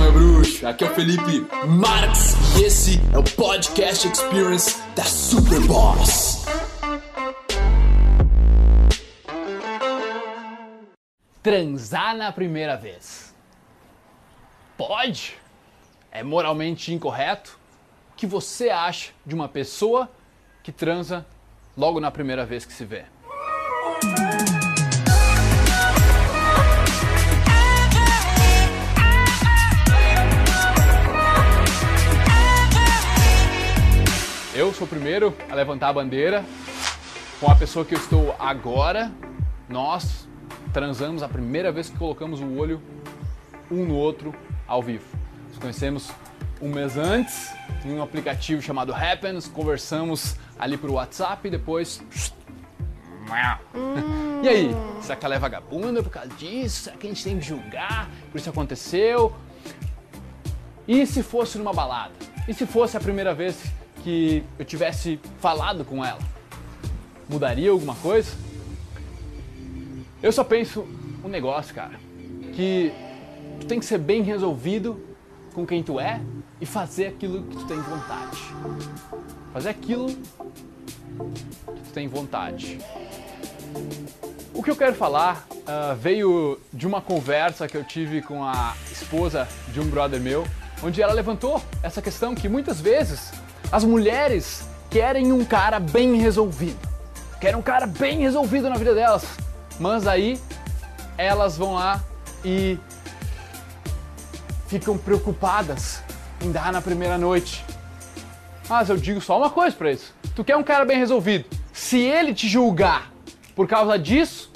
meu bruxo! Aqui é o Felipe Marx e esse é o Podcast Experience da Superboss. Transar na primeira vez. Pode? É moralmente incorreto? O que você acha de uma pessoa que transa logo na primeira vez que se vê? Sou o primeiro a levantar a bandeira com a pessoa que eu estou agora. Nós transamos a primeira vez que colocamos o olho um no outro ao vivo. Nos conhecemos um mês antes em um aplicativo chamado Happens, conversamos ali por WhatsApp e depois. E aí, será que ela é vagabunda por causa disso? Será que a gente tem que julgar por isso aconteceu? E se fosse numa balada? E se fosse a primeira vez que eu tivesse falado com ela? Mudaria alguma coisa? Eu só penso um negócio, cara, que tu tem que ser bem resolvido com quem tu é e fazer aquilo que tu tem vontade. Fazer aquilo que tu tem vontade. O que eu quero falar uh, veio de uma conversa que eu tive com a esposa de um brother meu, onde ela levantou essa questão que muitas vezes as mulheres querem um cara bem resolvido. Querem um cara bem resolvido na vida delas. Mas aí elas vão lá e ficam preocupadas em dar na primeira noite. Mas eu digo só uma coisa para isso. Tu quer um cara bem resolvido. Se ele te julgar por causa disso,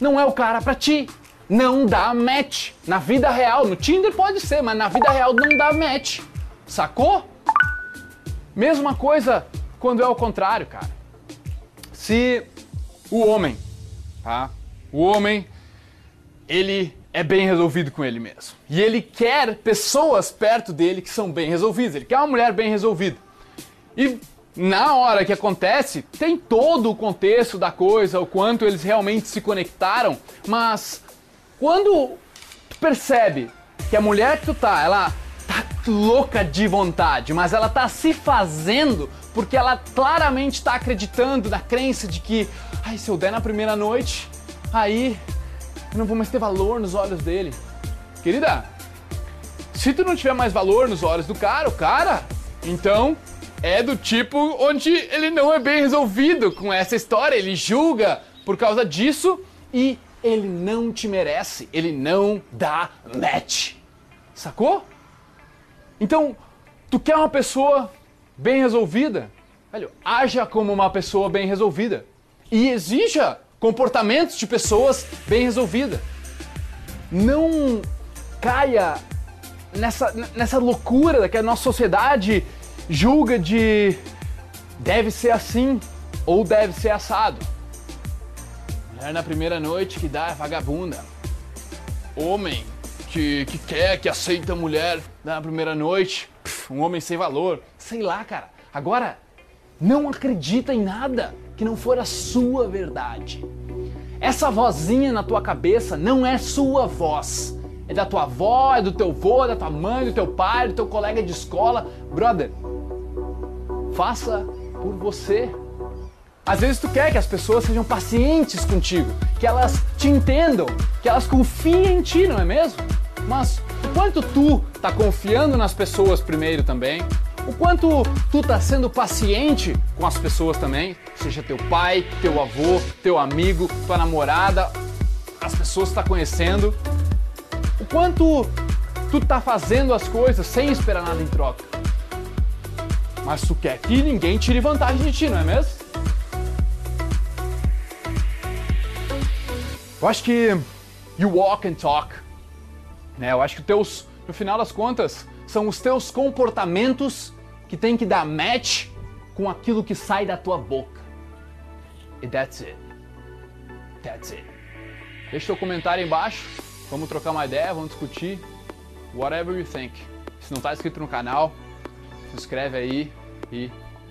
não é o cara para ti. Não dá match. Na vida real, no Tinder pode ser, mas na vida real não dá match. Sacou? Mesma coisa quando é o contrário, cara. Se o homem, tá? O homem, ele é bem resolvido com ele mesmo. E ele quer pessoas perto dele que são bem resolvidas. Ele quer uma mulher bem resolvida. E na hora que acontece, tem todo o contexto da coisa, o quanto eles realmente se conectaram, mas quando tu percebe que a mulher que tu tá, ela louca de vontade, mas ela tá se fazendo porque ela claramente tá acreditando na crença de que, ai, se eu der na primeira noite, aí eu não vou mais ter valor nos olhos dele. Querida, se tu não tiver mais valor nos olhos do cara, o cara, então é do tipo onde ele não é bem resolvido com essa história, ele julga por causa disso e ele não te merece, ele não dá match. Sacou? Então, tu quer uma pessoa bem resolvida? Velho, haja como uma pessoa bem resolvida. E exija comportamentos de pessoas bem resolvidas. Não caia nessa, nessa loucura que a nossa sociedade julga de deve ser assim ou deve ser assado. Mulher na primeira noite que dá é vagabunda. Homem que, que quer, que aceita a mulher na primeira noite. Um homem sem valor. Sei lá, cara. Agora, não acredita em nada que não for a sua verdade. Essa vozinha na tua cabeça não é sua voz. É da tua avó, é do teu avô, é da tua mãe, do teu pai, do teu colega de escola. Brother, faça por você. Às vezes tu quer que as pessoas sejam pacientes contigo, que elas te entendam, que elas confiem em ti, não é mesmo? Mas o quanto tu tá confiando nas pessoas primeiro também, o quanto tu tá sendo paciente com as pessoas também, seja teu pai, teu avô, teu amigo, tua namorada, as pessoas que tá conhecendo, o quanto tu tá fazendo as coisas sem esperar nada em troca. Mas tu quer que ninguém tire vantagem de ti, não é mesmo? Eu acho que you walk and talk né? Eu acho que teus, no final das contas, são os teus comportamentos que tem que dar match com aquilo que sai da tua boca. E that's it. That's it. Deixa teu comentário aí embaixo. Vamos trocar uma ideia, vamos discutir. Whatever you think. Se não está inscrito no canal, se inscreve aí e